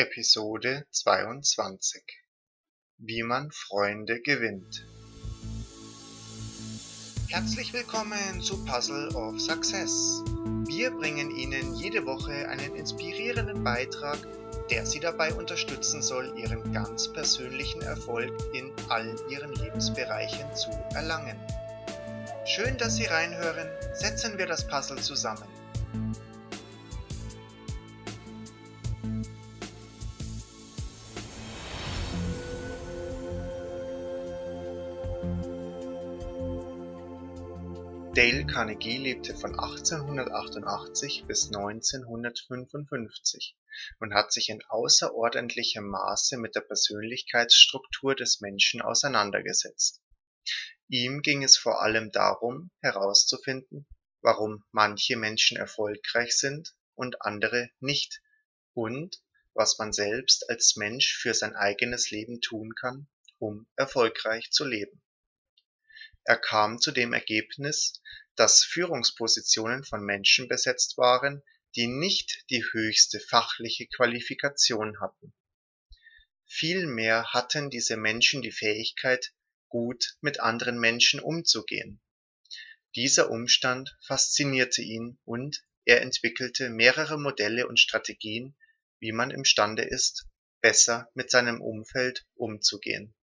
Episode 22 Wie man Freunde gewinnt Herzlich willkommen zu Puzzle of Success. Wir bringen Ihnen jede Woche einen inspirierenden Beitrag, der Sie dabei unterstützen soll, Ihren ganz persönlichen Erfolg in allen Ihren Lebensbereichen zu erlangen. Schön, dass Sie reinhören. Setzen wir das Puzzle zusammen. Dale Carnegie lebte von 1888 bis 1955 und hat sich in außerordentlichem Maße mit der Persönlichkeitsstruktur des Menschen auseinandergesetzt. Ihm ging es vor allem darum, herauszufinden, warum manche Menschen erfolgreich sind und andere nicht und was man selbst als Mensch für sein eigenes Leben tun kann, um erfolgreich zu leben er kam zu dem Ergebnis, dass Führungspositionen von Menschen besetzt waren, die nicht die höchste fachliche Qualifikation hatten. Vielmehr hatten diese Menschen die Fähigkeit, gut mit anderen Menschen umzugehen. Dieser Umstand faszinierte ihn und er entwickelte mehrere Modelle und Strategien, wie man imstande ist, besser mit seinem Umfeld umzugehen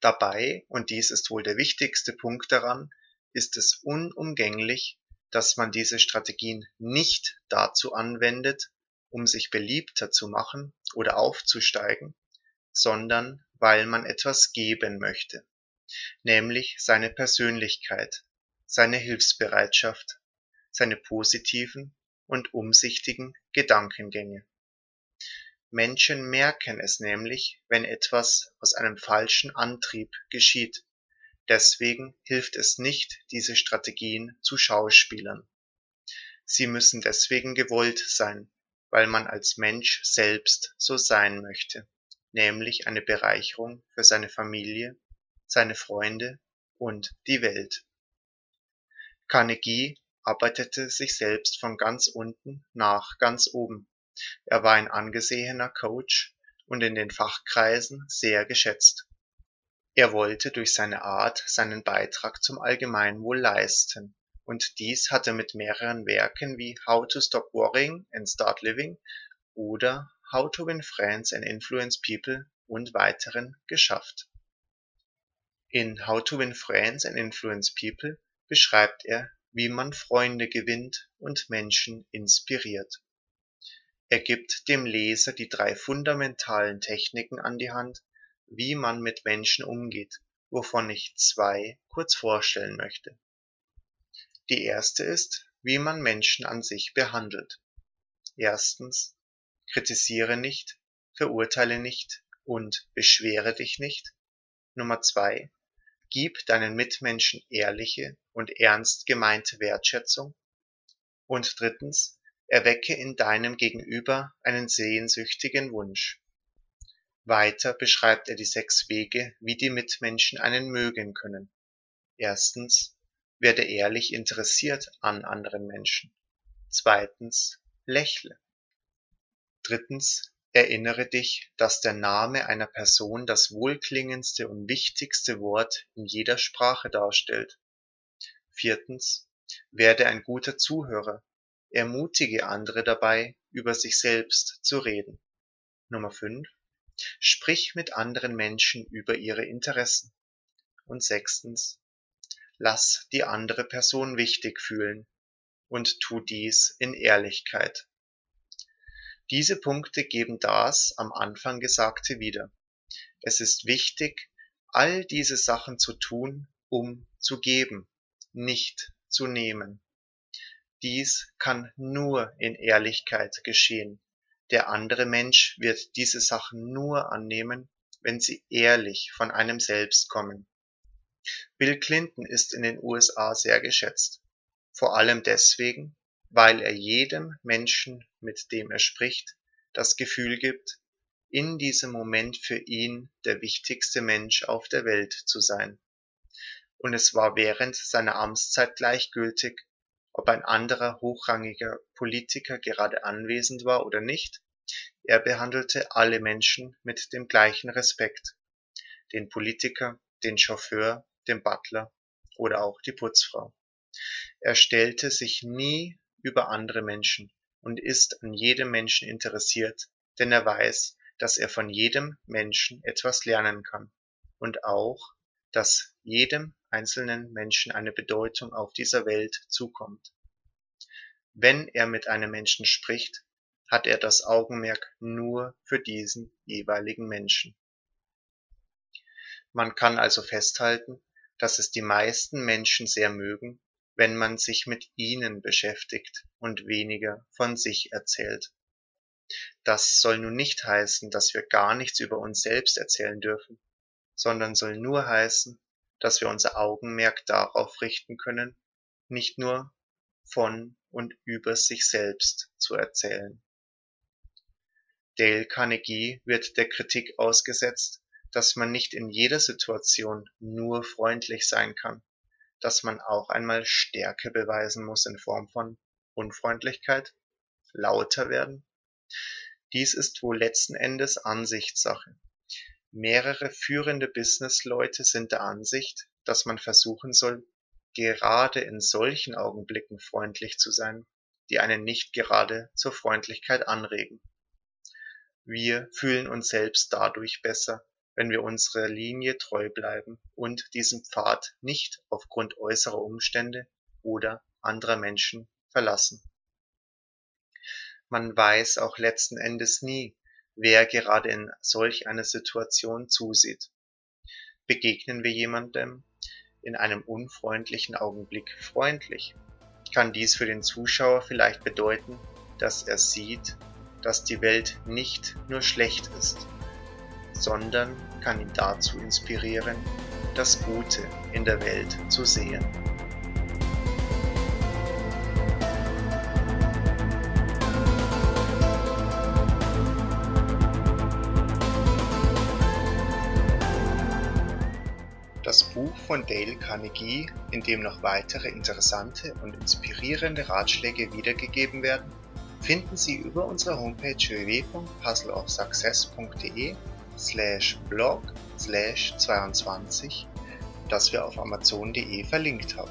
Dabei, und dies ist wohl der wichtigste Punkt daran, ist es unumgänglich, dass man diese Strategien nicht dazu anwendet, um sich beliebter zu machen oder aufzusteigen, sondern weil man etwas geben möchte, nämlich seine Persönlichkeit, seine Hilfsbereitschaft, seine positiven und umsichtigen Gedankengänge Menschen merken es nämlich, wenn etwas aus einem falschen Antrieb geschieht, deswegen hilft es nicht, diese Strategien zu schauspielern. Sie müssen deswegen gewollt sein, weil man als Mensch selbst so sein möchte, nämlich eine Bereicherung für seine Familie, seine Freunde und die Welt. Carnegie arbeitete sich selbst von ganz unten nach ganz oben er war ein angesehener Coach und in den Fachkreisen sehr geschätzt. Er wollte durch seine Art seinen Beitrag zum Allgemeinwohl leisten, und dies hat er mit mehreren Werken wie How to Stop Worrying and Start Living oder How to Win Friends and Influence People und weiteren geschafft. In How to Win Friends and Influence People beschreibt er, wie man Freunde gewinnt und Menschen inspiriert er gibt dem Leser die drei fundamentalen Techniken an die Hand, wie man mit Menschen umgeht, wovon ich zwei kurz vorstellen möchte. Die erste ist, wie man Menschen an sich behandelt. Erstens, kritisiere nicht, verurteile nicht und beschwere dich nicht. Nummer zwei, gib deinen Mitmenschen ehrliche und ernst gemeinte Wertschätzung. Und drittens, erwecke in deinem Gegenüber einen sehnsüchtigen Wunsch. Weiter beschreibt er die sechs Wege, wie die Mitmenschen einen mögen können. Erstens, werde ehrlich interessiert an anderen Menschen. Zweitens, lächle. Drittens, erinnere dich, dass der Name einer Person das wohlklingendste und wichtigste Wort in jeder Sprache darstellt. Viertens, werde ein guter Zuhörer, Ermutige andere dabei, über sich selbst zu reden. Nummer 5. Sprich mit anderen Menschen über ihre Interessen. Und sechstens. Lass die andere Person wichtig fühlen und tu dies in Ehrlichkeit. Diese Punkte geben das am Anfang Gesagte wieder. Es ist wichtig, all diese Sachen zu tun, um zu geben, nicht zu nehmen. Dies kann nur in Ehrlichkeit geschehen. Der andere Mensch wird diese Sachen nur annehmen, wenn sie ehrlich von einem selbst kommen. Bill Clinton ist in den USA sehr geschätzt. Vor allem deswegen, weil er jedem Menschen, mit dem er spricht, das Gefühl gibt, in diesem Moment für ihn der wichtigste Mensch auf der Welt zu sein. Und es war während seiner Amtszeit gleichgültig, ob ein anderer hochrangiger Politiker gerade anwesend war oder nicht, Er behandelte alle Menschen mit dem gleichen Respekt, den Politiker, den Chauffeur, den Butler oder auch die Putzfrau. Er stellte sich nie über andere Menschen und ist an jedem Menschen interessiert, denn er weiß, dass er von jedem Menschen etwas lernen kann und auch, dass jedem einzelnen Menschen eine Bedeutung auf dieser Welt zukommt. Wenn er mit einem Menschen spricht, hat er das Augenmerk nur für diesen jeweiligen Menschen. Man kann also festhalten, dass es die meisten Menschen sehr mögen, wenn man sich mit ihnen beschäftigt und weniger von sich erzählt. Das soll nun nicht heißen, dass wir gar nichts über uns selbst erzählen dürfen, sondern soll nur heißen, dass wir unser Augenmerk darauf richten können, nicht nur von und über sich selbst zu erzählen. Dale Carnegie wird der Kritik ausgesetzt, dass man nicht in jeder Situation nur freundlich sein kann, dass man auch einmal Stärke beweisen muss in Form von Unfreundlichkeit, lauter werden dies ist wohl letzten Endes Ansichtssache. Mehrere führende Businessleute sind der Ansicht, dass man versuchen soll, gerade in solchen Augenblicken freundlich zu sein, die einen nicht gerade zur Freundlichkeit anregen. Wir fühlen uns selbst dadurch besser, wenn wir unserer Linie treu bleiben und diesen Pfad nicht aufgrund äußerer Umstände oder anderer Menschen verlassen man weiß auch letzten Endes nie, wer gerade in solch einer Situation zusieht. Begegnen wir jemandem in einem unfreundlichen Augenblick freundlich, kann dies für den Zuschauer vielleicht bedeuten, dass er sieht, dass die Welt nicht nur schlecht ist, sondern kann ihn dazu inspirieren, das Gute in der Welt zu sehen. Buch von Dale Carnegie, in dem noch weitere interessante und inspirierende Ratschläge wiedergegeben werden, finden Sie über unsere Homepage www.puzzleofsuccess.de slash blog slash 22, das wir auf amazon.de verlinkt haben.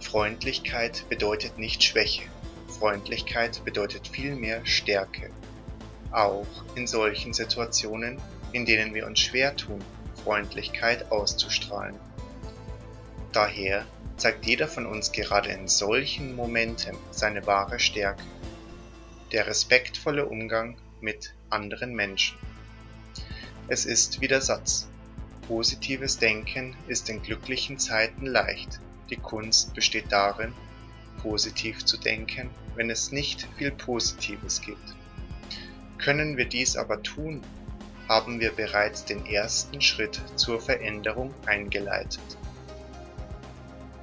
Freundlichkeit bedeutet nicht Schwäche. Freundlichkeit bedeutet vielmehr Stärke. Auch in solchen Situationen, in denen wir uns schwer tun, Freundlichkeit auszustrahlen. Daher zeigt jeder von uns gerade in solchen Momenten seine wahre Stärke, der respektvolle Umgang mit anderen Menschen. Es ist wie der Satz, positives Denken ist in glücklichen Zeiten leicht, die Kunst besteht darin, positiv zu denken, wenn es nicht viel Positives gibt. Können wir dies aber tun, haben wir bereits den ersten Schritt zur Veränderung eingeleitet.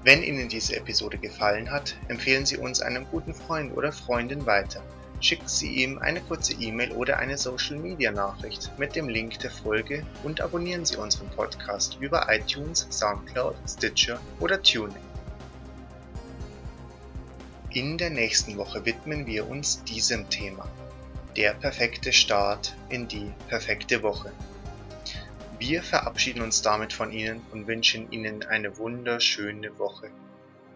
Wenn Ihnen diese Episode gefallen hat, empfehlen Sie uns einem guten Freund oder Freundin weiter. Schicken Sie ihm eine kurze E-Mail oder eine Social-Media-Nachricht mit dem Link der Folge und abonnieren Sie unseren Podcast über iTunes, SoundCloud, Stitcher oder Tuning. In der nächsten Woche widmen wir uns diesem Thema der perfekte Start in die perfekte Woche. Wir verabschieden uns damit von Ihnen und wünschen Ihnen eine wunderschöne Woche.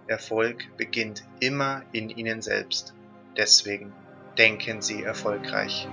Erfolg beginnt immer in Ihnen selbst. Deswegen denken Sie erfolgreich.